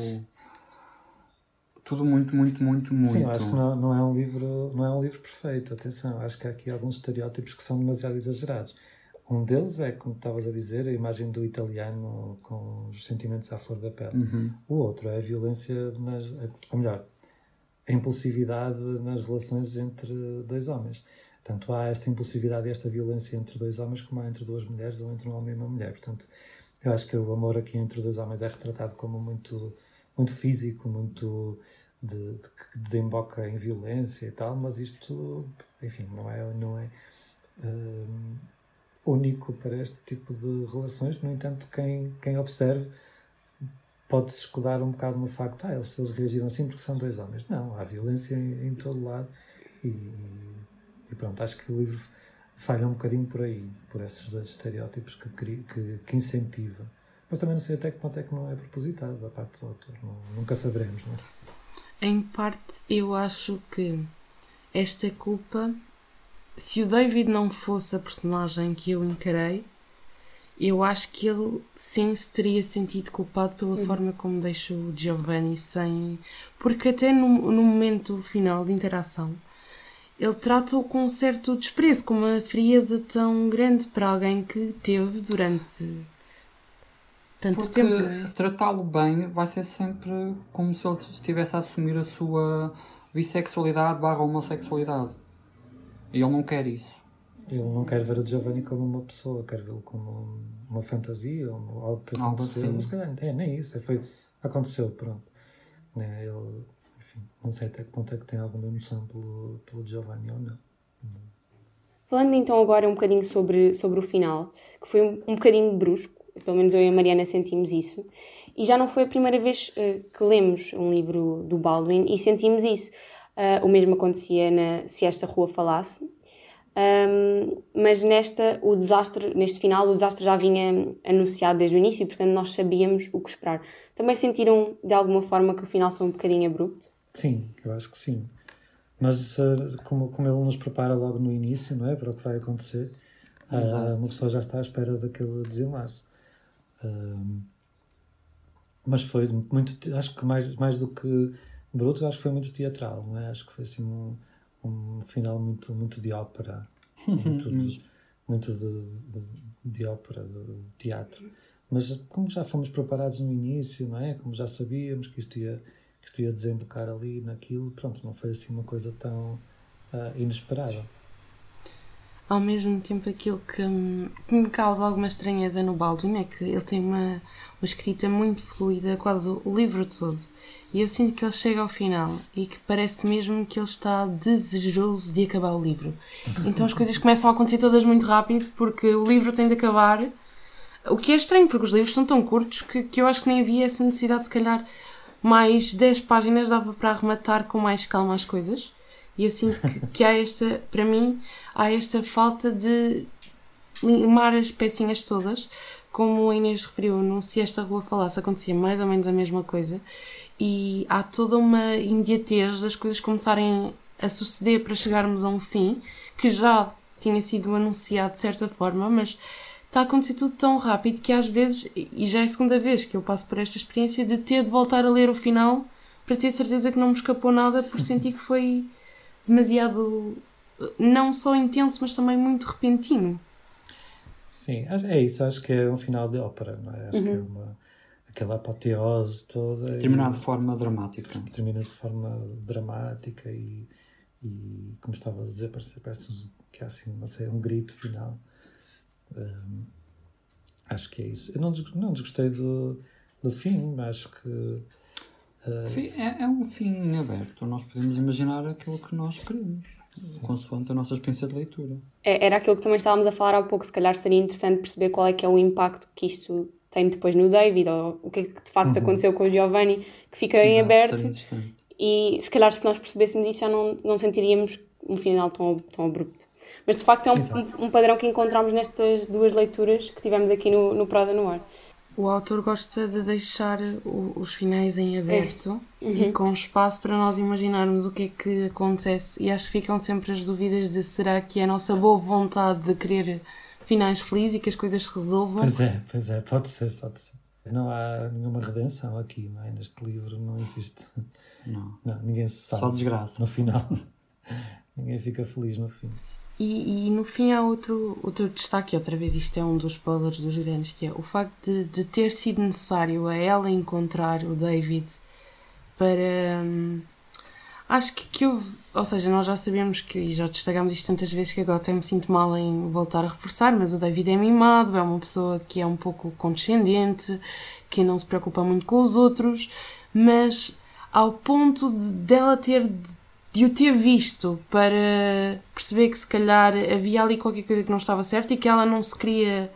E: tudo muito, muito, muito, muito.
F: Sim, eu acho que não, não, é um livro, não é um livro perfeito, atenção. Acho que há aqui alguns estereótipos que são demasiado exagerados. Um deles é, como estavas a dizer, a imagem do italiano com os sentimentos à flor da pele.
E: Uhum.
F: O outro é a violência, nas, ou melhor, a impulsividade nas relações entre dois homens. Tanto há esta impulsividade e esta violência entre dois homens como há entre duas mulheres ou entre um homem e uma mulher. Portanto, eu acho que o amor aqui entre dois homens é retratado como muito, muito físico, muito de, de, que desemboca em violência e tal, mas isto, enfim, não é, não é um, único para este tipo de relações. No entanto, quem, quem observe pode-se escudar um bocado no facto, ah, eles, eles reagiram assim porque são dois homens. Não, há violência em, em todo lado e, e, pronto, acho que o livro falha um bocadinho por aí, por esses dois estereótipos que, que, que incentiva. Mas também não sei até que ponto é que não é propositado da parte do autor, nunca saberemos, não é?
C: Em parte, eu acho que esta culpa, se o David não fosse a personagem que eu encarei, eu acho que ele sim se teria sentido culpado pela uhum. forma como deixou o Giovanni sem. Porque até no, no momento final de interação ele trata-o com um certo desprezo, com uma frieza tão grande para alguém que teve durante tanto
E: Porque
C: tempo. É?
E: tratá-lo bem vai ser sempre como se ele estivesse a assumir a sua bissexualidade barra homossexualidade. E ele não quer isso.
F: Ele não quer ver o Giovanni como uma pessoa, quer vê-lo como uma fantasia, ou algo que aconteceu. Algo assim. Mas calhar, é, nem isso, é, foi, aconteceu, pronto. Né? Ele, enfim, não sei até que ponto é que tem alguma emoção pelo, pelo Giovanni ou não.
D: Falando então agora um bocadinho sobre, sobre o final, que foi um, um bocadinho brusco, pelo menos eu e a Mariana sentimos isso, e já não foi a primeira vez uh, que lemos um livro do Baldwin e sentimos isso. Uh, o mesmo acontecia na Se Esta Rua Falasse, um, mas nesta, o desastre, neste final, o desastre já vinha anunciado desde o início e, portanto, nós sabíamos o que esperar. Também sentiram, de alguma forma, que o final foi um bocadinho abrupto?
F: Sim, eu acho que sim. Mas como, como ele nos prepara logo no início, não é? Para o que vai acontecer, uh, uma pessoa já está à espera daquele desenlace. Uh, mas foi muito, acho que mais, mais do que bruto, acho que foi muito teatral, não é? Acho que foi assim um um final muito, muito de ópera, muito, de, muito de, de, de ópera, de, teatro. Mas como já fomos preparados no início, não é? Como já sabíamos que isto ia, que isto ia desembocar ali naquilo, pronto, não foi assim uma coisa tão uh, inesperada.
C: Ao mesmo tempo, aquilo que, que, me causa alguma estranheza no Baldwin é que ele tem uma, uma escrita muito fluida, quase o livro todo e eu sinto que ele chega ao final e que parece mesmo que ele está desejoso de acabar o livro. Então as coisas começam a acontecer todas muito rápido porque o livro tem de acabar. O que é estranho, porque os livros são tão curtos que, que eu acho que nem havia essa necessidade, se calhar mais 10 páginas dava para arrematar com mais calma as coisas. E eu sinto que, que há esta, para mim, há esta falta de limar as pecinhas todas. Como a Inês referiu, no Se Esta Rua Falasse acontecia mais ou menos a mesma coisa e há toda uma imediatez das coisas começarem a suceder para chegarmos a um fim que já tinha sido anunciado de certa forma, mas está a acontecer tudo tão rápido que às vezes, e já é a segunda vez que eu passo por esta experiência de ter de voltar a ler o final para ter certeza que não me escapou nada, por sentir que foi demasiado não só intenso, mas também muito repentino.
F: Sim, é isso, acho que é um final de ópera, não é? Acho uhum. que é uhum. uma aquela apoteose toda.
E: Terminar de forma dramática.
F: Termina de forma dramática e, e como estava a dizer, parece, parece que há assim uma, um grito final. Um, acho que é isso. Eu não, não desgostei do, do fim, acho que.
E: Uh... É, é, um fim em aberto. Nós podemos imaginar aquilo que nós queremos, Sim. consoante a nossa experiência de leitura.
D: É, era aquilo que também estávamos a falar há pouco. Se calhar seria interessante perceber qual é que é o impacto que isto tem depois no David, ou o que é que de facto uhum. aconteceu com o Giovanni, que fica Exato, em aberto. E se calhar se nós percebêssemos isso já não, não sentiríamos um final tão, tão abrupto. Mas de facto é um, um, um, padrão que encontramos nestas duas leituras que tivemos aqui no, no Prosa no Ar.
C: O autor gosta de deixar o, os finais em aberto é. uhum. e com espaço para nós imaginarmos o que é que acontece. E acho que ficam sempre as dúvidas de será que é a nossa boa vontade de querer finais felizes e que as coisas se resolvam.
F: Pois é, pois é, pode ser, pode ser. Não há nenhuma redenção aqui, não é? Neste livro não existe. Não. não ninguém se sabe.
E: Só desgraça.
F: No final. ninguém fica feliz no fim.
C: E, e, no fim há outro, outro destaque, outra vez isto é um dos spoilers dos grandes, que é o facto de, de ter sido necessário a ela encontrar o David para. Hum, acho que, que houve. Ou seja, nós já sabemos que, e já destacámos isto tantas vezes, que agora até me sinto mal em voltar a reforçar, mas o David é mimado, é uma pessoa que é um pouco condescendente, que não se preocupa muito com os outros, mas ao ponto de dela ter de o ter visto para perceber que se calhar havia ali qualquer coisa que não estava certa e que ela não se queria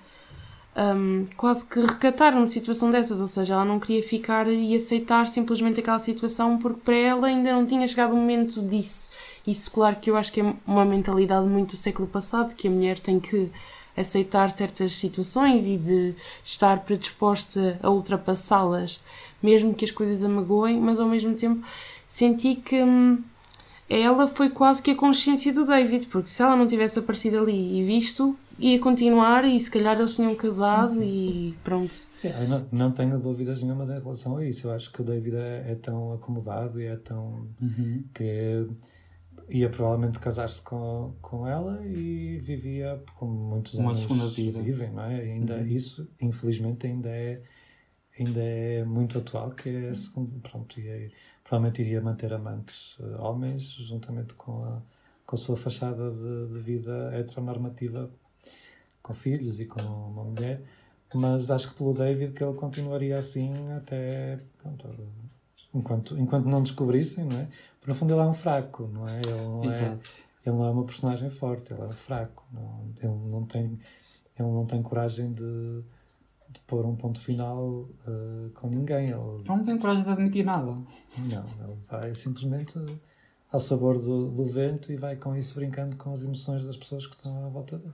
C: um, quase que recatar numa situação dessas, ou seja, ela não queria ficar e aceitar simplesmente aquela situação porque para ela ainda não tinha chegado o momento disso. Isso, claro, que eu acho que é uma mentalidade muito do século passado, que a mulher tem que aceitar certas situações e de estar predisposta a ultrapassá-las, mesmo que as coisas a magoem, mas ao mesmo tempo senti que. Hum, ela foi quase que a consciência do David, porque se ela não tivesse aparecido ali e visto, ia continuar e se calhar eles tinham casado sim, sim. e pronto.
F: Sim, eu não, não tenho dúvidas nenhumas em relação a isso. Eu acho que o David é, é tão acomodado e é tão. Uhum. que ia provavelmente casar-se com, com ela e vivia como muitos
E: Uma homens segunda vida.
F: vivem, não é? Ainda uhum. isso, infelizmente, ainda é ainda é muito atual, que é segundo, pronto, e provavelmente iria manter amantes uh, homens, juntamente com a, com a sua fachada de, de, vida heteronormativa, com filhos e com uma mulher. Mas acho que pelo David que ele continuaria assim até. Pronto, enquanto, enquanto não descobrissem, não é? Porque no fundo ele é um fraco, não é? Ele não, é, ele não é uma personagem forte, ele é fraco. Não, ele, não tem, ele não tem coragem de de pôr um ponto final uh, com ninguém. Ele...
E: Não tem coragem de admitir nada.
F: Não, ele vai simplesmente ao sabor do, do vento e vai com isso brincando com as emoções das pessoas que estão à volta dele.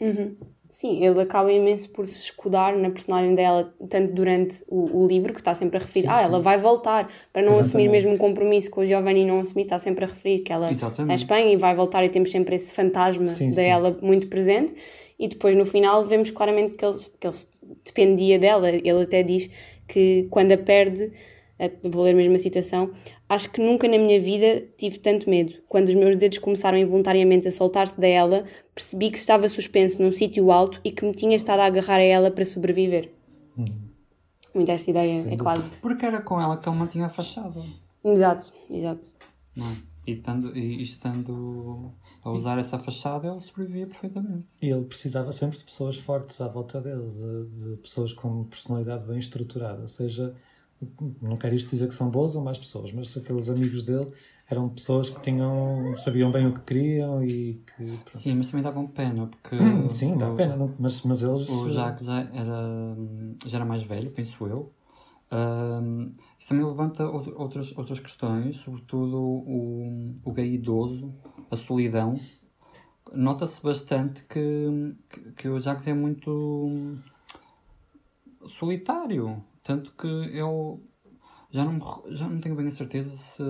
D: Uhum. Sim, ele acaba imenso por se escudar na personagem dela, tanto durante o, o livro, que está sempre a referir, sim, ah, sim. ela vai voltar, para não Exatamente. assumir mesmo um compromisso com o Giovanni não assumir, está sempre a referir que ela Exatamente. é Espanha e vai voltar e temos sempre esse fantasma sim, dela muito presente e depois no final vemos claramente que ele, que ele dependia dela. Ele até diz que quando a perde, vou ler mesmo a citação, acho que nunca na minha vida tive tanto medo. Quando os meus dedos começaram involuntariamente a soltar-se da ela, percebi que estava suspenso num sítio alto e que me tinha estado a agarrar a ela para sobreviver. Hum. Muito esta ideia, Sim, é quase.
E: Porque era com ela que ele mantinha a fachada.
D: Exato, exato.
E: Não é? E, estando, e estando a usar essa fachada, ele sobrevivia perfeitamente.
F: E ele precisava sempre de pessoas fortes à volta dele, de, de pessoas com personalidade bem estruturada. Seja, não quero isto dizer que são boas ou más pessoas, mas aqueles amigos dele eram pessoas que tinham, sabiam bem o que queriam e que.
E: Pronto. Sim, mas também davam pena, porque.
F: Sim, dá pena, não, mas, mas eles.
E: O Jacques já era, já era mais velho, penso eu. Um, isso também levanta outras, outras questões, sobretudo o, o gay idoso, a solidão. Nota-se bastante que, que, que, o Jacques é muito solitário, tanto que ele já não, já não tenho bem a certeza se,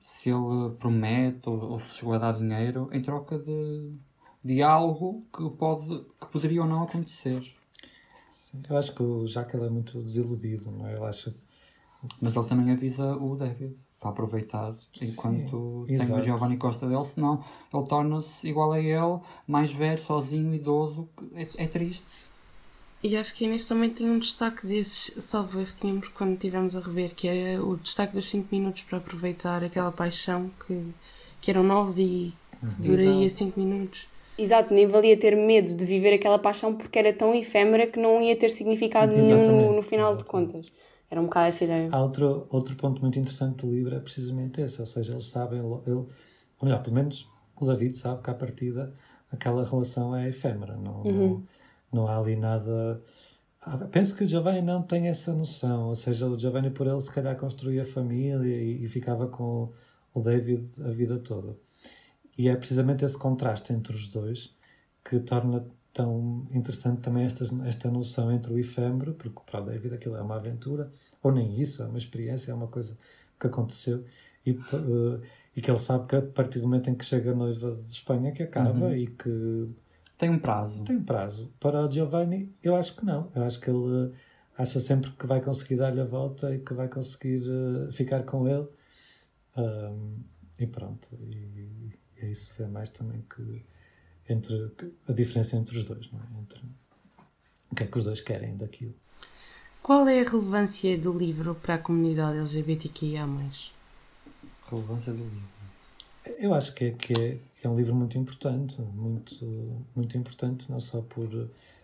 E: se ele promete ou, ou se chegou a dar dinheiro em troca de, de algo que, pode, que poderia ou não acontecer.
F: Sim, eu acho que o Jacques é muito desiludido, não é? Ele acha.
E: Mas ele também avisa o David para aproveitar enquanto Sim, tem o Giovanni Costa dele, senão ele torna-se igual a ele, mais velho, sozinho, idoso. É, é triste.
C: E acho que a Inês também tem um destaque desses, salvo erro, tínhamos quando estivemos a rever, que era o destaque dos 5 minutos para aproveitar aquela paixão que, que eram novos e que duraria 5 minutos.
D: Exato, nem valia ter medo de viver aquela paixão porque era tão efêmera que não ia ter significado nenhum no, no final exatamente. de contas. Era um bocado essa ideia.
F: Há outro, outro ponto muito interessante do livro, é precisamente esse, ou seja, eles sabem, ele, ou melhor, pelo menos o David sabe que à partida aquela relação é efêmera, não, uhum. não, não há ali nada. Penso que o Giovanni não tem essa noção, ou seja, o Giovanni por ele se calhar construía família e, e ficava com o David a vida toda. E é precisamente esse contraste entre os dois que torna tão interessante também esta, esta noção entre o efêmero, porque para o David aquilo é uma aventura, ou nem isso, é uma experiência, é uma coisa que aconteceu, e, uh, e que ele sabe que a partir do momento em que chega a noiva de Espanha que acaba uhum. e que...
E: Tem um prazo.
F: Tem um prazo. Para o Giovanni, eu acho que não. Eu acho que ele acha sempre que vai conseguir dar-lhe a volta e que vai conseguir uh, ficar com ele. Um, e pronto, e, e aí se vê mais também que entre a diferença entre os dois, não é? Entre o que é que os dois querem daquilo.
C: Qual é a relevância do livro para a comunidade LGBTQIA+.
E: Relevância do livro?
F: Eu acho que é, que é, que é um livro muito importante, muito, muito importante, não só por,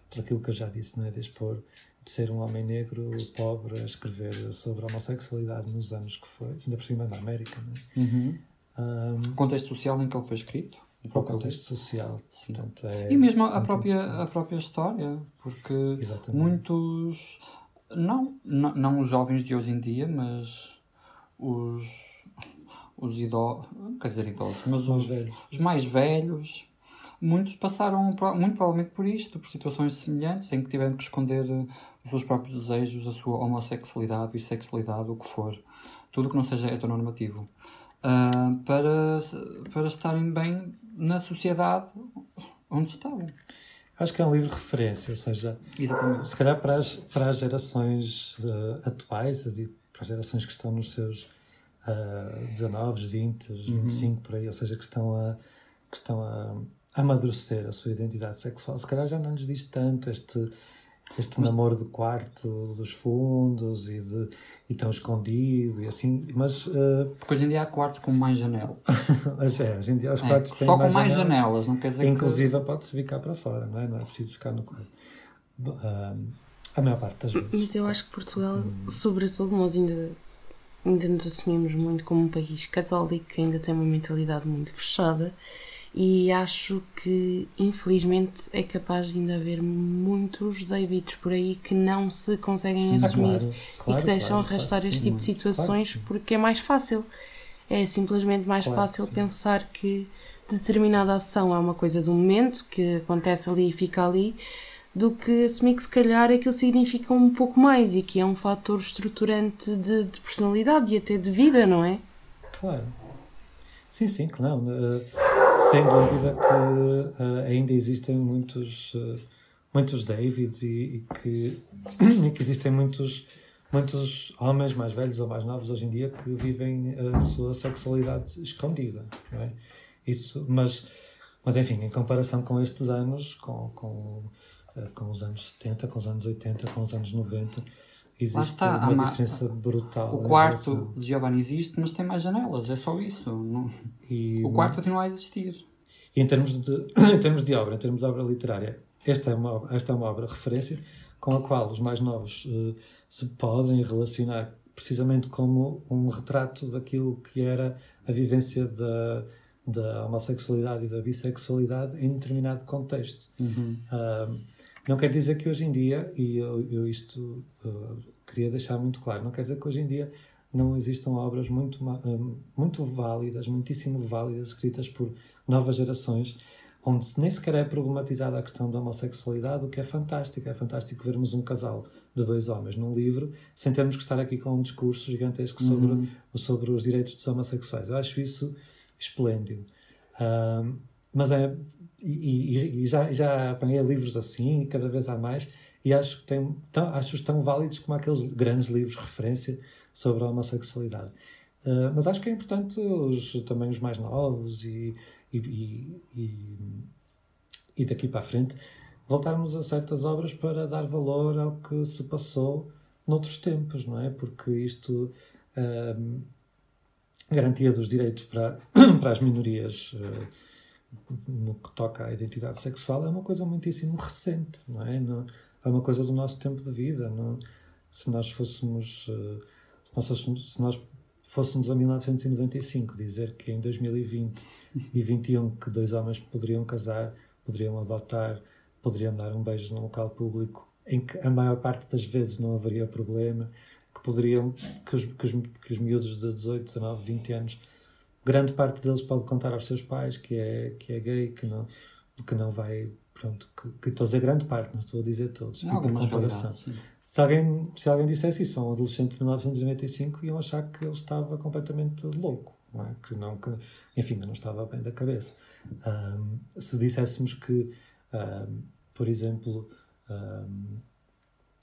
F: por aquilo que eu já disse, não é? Desde por, de ser um homem negro, pobre, a escrever sobre a homossexualidade nos anos que foi, ainda por cima na América, não é?
E: Uhum. Um, o contexto social em que ele foi escrito?
F: O contexto social. Portanto, é
E: e mesmo a própria, a própria história, porque Exatamente. muitos, não, não, não os jovens de hoje em dia, mas os, os idosos, quer dizer idosos, mas os, os mais velhos, muitos passaram muito provavelmente por isto, por situações semelhantes, em que tiveram que esconder os seus próprios desejos, a sua homossexualidade, bissexualidade, o que for. Tudo que não seja heteronormativo. Uh, para, para estarem bem na sociedade onde estavam.
F: Acho que é um livro de referência, ou seja,
E: Exatamente.
F: se calhar para as, para as gerações uh, atuais, para as gerações que estão nos seus uh, 19, 20, uhum. 25, por aí, ou seja, que estão a, que estão a amadurecer a sua identidade sexual, se calhar já não lhes diz tanto este este mas... namoro de quarto dos fundos e de e tão escondido e assim, mas... Uh...
E: Porque hoje em dia há quartos com mais janela.
F: mas é, hoje em dia os é, quartos têm
E: só
F: mais
E: com mais janelas. janelas, não quer dizer
F: Inclusive
E: que...
F: pode-se cá para fora, não é? Não é preciso ficar no quarto. Uh, a maior parte das vezes.
C: Mas eu acho que Portugal, hum. sobretudo, nós ainda, ainda nos assumimos muito como um país católico que ainda tem uma mentalidade muito fechada e acho que infelizmente é capaz de ainda haver muitos Davids por aí que não se conseguem ah, assumir claro, claro, e que deixam claro, arrastar este sim, tipo de situações porque é mais fácil. É simplesmente mais fácil pensar que determinada ação é uma coisa do momento que acontece ali e fica ali do que assumir que se calhar aquilo significa um pouco mais e que é um fator estruturante de, de personalidade e até de vida, não é?
F: Claro. Sim, sim, claro. Uh sem dúvida que uh, ainda existem muitos, uh, muitos Davids e, e, que, e que existem muitos, muitos homens mais velhos ou mais novos hoje em dia que vivem a sua sexualidade escondida. É? Isso, mas, mas, enfim, em comparação com estes anos, com, com, uh, com os anos 70, com os anos 80, com os anos 90, existe está, uma diferença brutal.
E: O quarto de Giovanni existe, mas tem mais janelas, é só isso. Não... E, o quarto continua a existir.
F: E em termos, de, em termos de obra, em termos de obra literária, esta é uma, esta é uma obra referência com a qual os mais novos uh, se podem relacionar precisamente como um retrato daquilo que era a vivência da, da homossexualidade e da bissexualidade em determinado contexto.
E: Uhum.
F: Uh, não quer dizer que hoje em dia, e eu, eu isto uh, queria deixar muito claro, não quer dizer que hoje em dia não existam obras muito, uh, muito válidas, muitíssimo válidas, escritas por novas gerações, onde nem sequer é problematizada a questão da homossexualidade, o que é fantástico. É fantástico vermos um casal de dois homens num livro, sem termos que estar aqui com um discurso gigantesco sobre, uhum. sobre os direitos dos homossexuais. Eu acho isso esplêndido. Uh, mas é e, e, e, já, já apanhei livros assim, e cada vez há mais, e acho que tem, tão, acho tão válidos como aqueles grandes livros de referência sobre a homossexualidade. Uh, mas acho que é importante os, também os mais novos e, e, e, daqui para a frente voltarmos a certas obras para dar valor ao que se passou noutros tempos, não é? Porque isto. Uh, garantia dos direitos para, para as minorias uh, no que toca à identidade sexual é uma coisa muitíssimo recente, não é? Não, é uma coisa do nosso tempo de vida. Não, se nós fôssemos, uh, se nós se nós fôssemos a 1995 dizer que em 2020 e 21 que dois homens poderiam casar, poderiam adotar, poderiam dar um beijo num local público, em que a maior parte das vezes não haveria problema, que poderiam que os, que os, que os miúdos de 18, 19, 20 anos grande parte deles pode contar aos seus pais que é, que é gay, que não, que não vai. Pronto, que, que estou a dizer grande parte, não estou a dizer todos.
E: Não, por comparação.
F: Se alguém, se alguém dissesse isso a um adolescente de 1995, iam achar que ele estava completamente louco, não é? que não, que, enfim, não estava bem da cabeça. Um, se disséssemos que, um, por exemplo, um,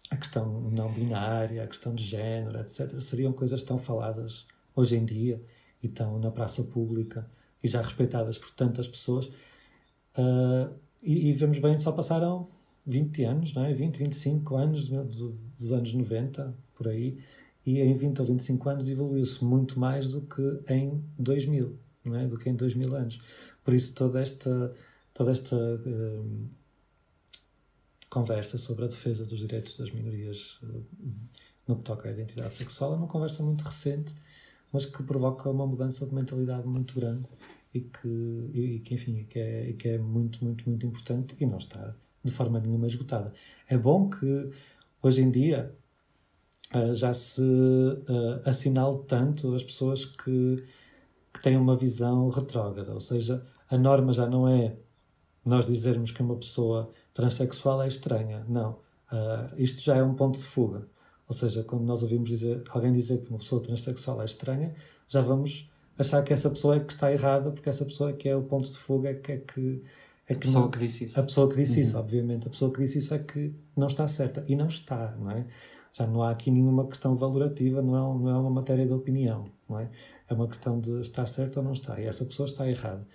F: a questão não binária, a questão de género, etc., seriam coisas tão faladas hoje em dia e tão na praça pública e já respeitadas por tantas pessoas. Uh, e, e, vemos bem, só passaram 20 anos, não é? 20, 25 anos dos anos 90, por aí, e em 20 ou 25 anos evoluiu-se muito mais do que em 2000, não é? Do que em 2000 anos. Por isso, toda esta, toda esta uh, conversa sobre a defesa dos direitos das minorias uh, no que toca à identidade sexual é uma conversa muito recente, mas que provoca uma mudança de mentalidade muito grande e que, e, que enfim, que é, que é muito, muito, muito importante e não está de forma nenhuma esgotada. É bom que hoje em dia uh, já se uh, assinale tanto as pessoas que, que têm uma visão retrógrada, ou seja, a norma já não é nós dizermos que uma pessoa transexual é estranha, não. Uh, isto já é um ponto de fuga. Ou seja, quando nós ouvimos dizer, alguém dizer que uma pessoa transexual é estranha, já vamos achar que essa pessoa é que está errada, porque essa pessoa é que é o ponto de fuga, é que é que. É
E: que a pessoa não, que disse isso.
F: A pessoa que disse uhum. isso, obviamente. A pessoa que disse isso é que não está certa. E não está, não é? Já não há aqui nenhuma questão valorativa, não é, não é uma matéria de opinião, não é? É uma questão de estar certo ou não está. E essa pessoa está errada.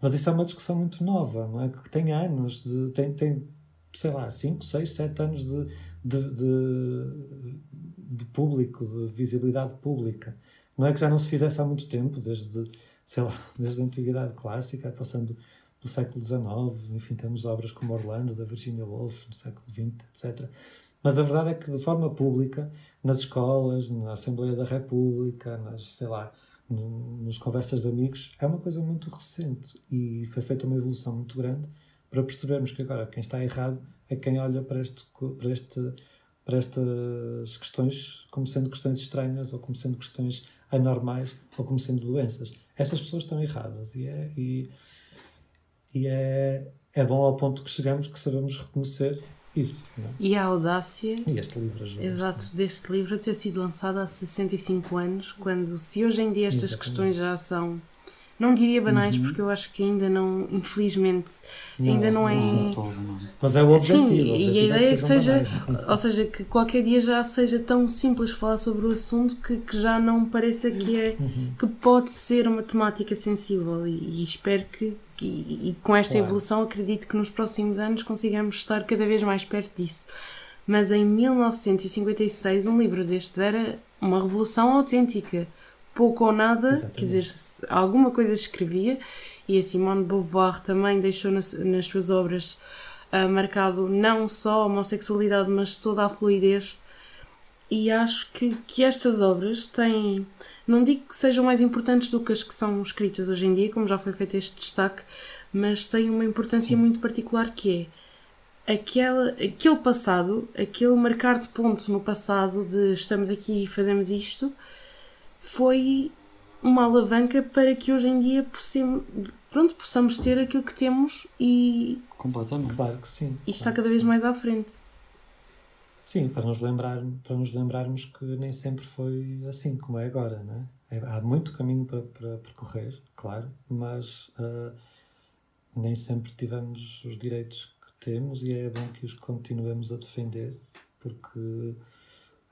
F: Mas isso é uma discussão muito nova, não é? Que tem anos, de, tem, tem sei lá, 5, 6, 7 anos de, de, de, de público, de visibilidade pública. Não é que já não se fizesse há muito tempo, desde, sei lá, desde a Antiguidade Clássica, passando do século XIX, enfim, temos obras como Orlando, da Virginia Woolf, no século XX, etc. Mas a verdade é que, de forma pública, nas escolas, na Assembleia da República, nas, sei lá, no, nos conversas de amigos, é uma coisa muito recente e foi feita uma evolução muito grande para percebermos que agora quem está errado é quem olha para este, para este para estas questões como sendo questões estranhas ou como sendo questões anormais ou como sendo doenças. Essas pessoas estão erradas e é, e, e é, é bom ao ponto que chegamos que sabemos reconhecer isso. É?
C: E a audácia
F: e este livro ajuda
C: exato, deste livro ter sido lançado há 65 anos, quando se hoje em dia estas Exatamente. questões já são não diria banais, uhum. porque eu acho que ainda não, infelizmente, não, ainda não é.
F: Mas é o objetivo.
C: Sim, o objetivo e a é ideia é que, que seja, banais, ou seja, que qualquer dia já seja tão simples falar sobre o assunto que, que já não pareça que é uhum. que pode ser uma temática sensível e, e espero que e, e, com esta claro. evolução acredito que nos próximos anos consigamos estar cada vez mais perto disso. Mas em 1956 um livro destes era uma revolução autêntica pouco ou nada, Exatamente. quer dizer, alguma coisa escrevia, e a Simone de Beauvoir também deixou nas, nas suas obras uh, marcado não só a homossexualidade, mas toda a fluidez. E acho que, que estas obras têm, não digo que sejam mais importantes do que as que são escritas hoje em dia, como já foi feito este destaque, mas têm uma importância Sim. muito particular que é aquele, aquele passado, aquele marcar de ponto no passado de estamos aqui e fazemos isto, foi uma alavanca para que hoje em dia possamos, pronto, possamos ter aquilo que temos e.
E: Completamente.
F: Claro que sim.
C: E está cada vez sim. mais à frente.
F: Sim, para nos, lembrar, para nos lembrarmos que nem sempre foi assim como é agora, não é? é há muito caminho para, para percorrer, claro, mas uh, nem sempre tivemos os direitos que temos e é bom que os continuemos a defender, porque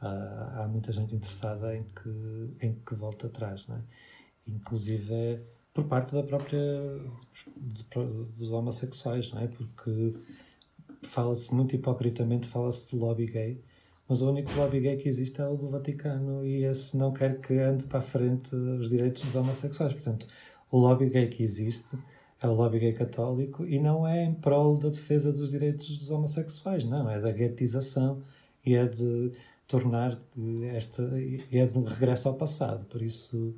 F: há, muita gente interessada em que, em que volte atrás, não é? inclusive é por parte da própria de, de, dos homossexuais, não é? Porque fala-se muito hipocritamente, fala-se do lobby gay, mas o único lobby gay que existe é o do Vaticano e esse não quer que ande para a frente os direitos dos homossexuais. Portanto, o lobby gay que existe é o lobby gay católico e não é em prol da defesa dos direitos dos homossexuais, não, é da guetização e é de tornar esta é de um regresso ao passado. Por isso,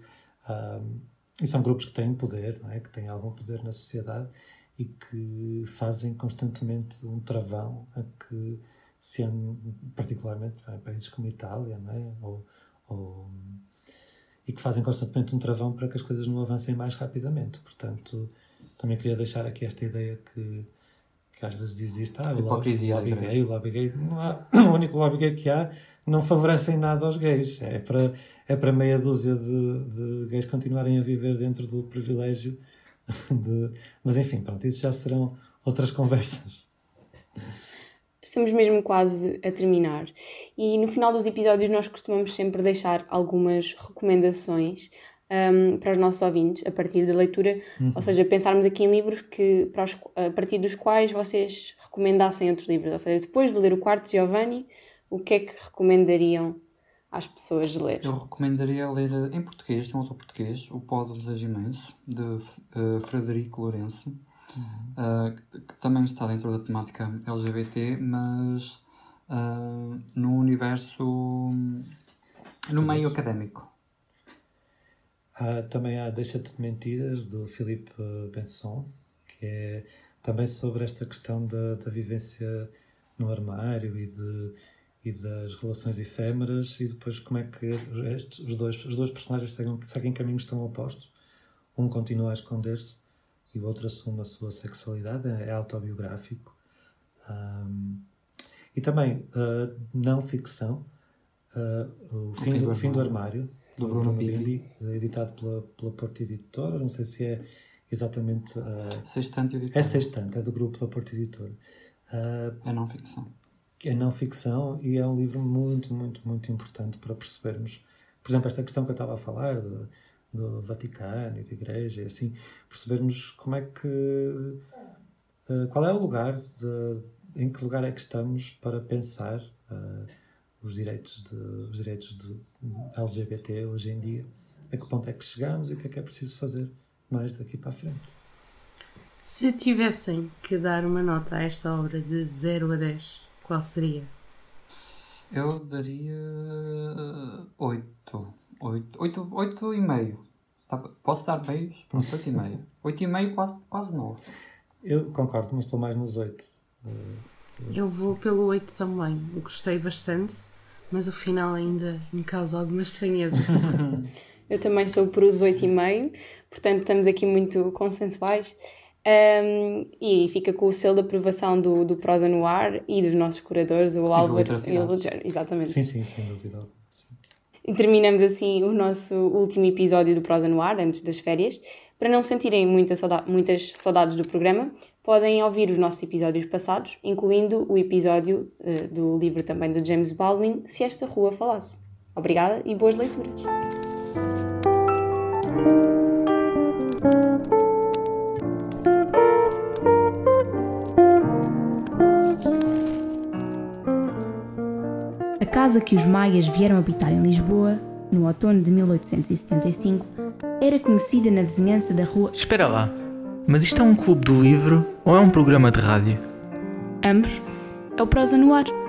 F: um, e são grupos que têm poder, é? que têm algum poder na sociedade e que fazem constantemente um travão a que se particularmente em países como Itália, é? Ou, ou, e que fazem constantemente um travão para que as coisas não avancem mais rapidamente. Portanto, também queria deixar aqui esta ideia que que às vezes existe. Ah, o
E: Hipocrisia
F: lobby, lobby gay, o lobby gay. Não há, o único lobby gay que há não favorece em nada aos gays. É para, é para meia dúzia de, de gays continuarem a viver dentro do privilégio. De... Mas enfim, pronto, isso já serão outras conversas.
D: estamos mesmo quase a terminar. E no final dos episódios nós costumamos sempre deixar algumas recomendações um, para os nossos ouvintes a partir da leitura, uhum. ou seja, pensarmos aqui em livros que, para os, a partir dos quais vocês recomendassem outros livros. Ou seja, depois de ler o quarto Giovanni, o que é que recomendariam às pessoas de ler?
E: Eu recomendaria ler em português, tem um autor português, O Pó do Desejo Imenso, de uh, Frederico Lourenço, uhum. uh, que, que, também está dentro da temática LGBT, mas uh, no universo, no meio académico.
F: Há, também há Deixa-te de Mentiras, do Philippe Benson, que é também sobre esta questão da, da vivência no armário e, de, e das relações efêmeras e depois como é que estes, os, dois, os dois personagens seguem, seguem caminhos tão opostos. Um continua a esconder-se e o outro assume a sua sexualidade, é, é autobiográfico. Um, e também uh, não ficção, uh, o, fim, do, do fim do Armário, do Bruno, Bruno Bimbi, editado pela, pela Porta Editora, não sei se é exatamente. Uh,
E: Sextante Editora.
F: É Sextante, é do grupo da Porta Editora.
E: Uh, é não ficção.
F: É não ficção e é um livro muito, muito, muito importante para percebermos, por exemplo, esta questão que eu estava a falar do, do Vaticano e da Igreja, e assim, percebermos como é que. Uh, qual é o lugar, de, em que lugar é que estamos para pensar uh, os direitos, de, os direitos de LGBT hoje em dia, a que ponto é que chegamos e o que é que é preciso fazer mais daqui para a frente.
C: Se tivessem que dar uma nota a esta obra de 0 a 10, qual seria?
E: Eu daria 8. 8, 8, 8 e meio. Tá, posso dar meios? Pronto, 8 e meio. 8 e meio, quase, quase 9.
F: Eu concordo, mas estou mais nos 8.
C: Eu vou pelo 8 também. Gostei bastante, mas o final ainda me causa alguma estranheza.
D: Eu também estou por os 8,5, portanto estamos aqui muito consensuais. Um, e fica com o selo de aprovação do, do Prosa no Ar e dos nossos curadores, o Álvaro e o Lugero. Exatamente.
F: Sim, sim, sem dúvida. Sim.
D: E terminamos assim o nosso último episódio do Prosa no Ar, antes das férias. Para não sentirem muita saudade, muitas saudades do programa, podem ouvir os nossos episódios passados, incluindo o episódio uh, do livro também do James Baldwin, Se Esta Rua Falasse. Obrigada e boas leituras!
A: A casa que os maias vieram habitar em Lisboa, no outono de 1875, era conhecida na vizinhança da rua.
B: Espera lá, mas isto é um clube do livro ou é um programa de rádio?
A: Ambos. É o Prosa no Ar.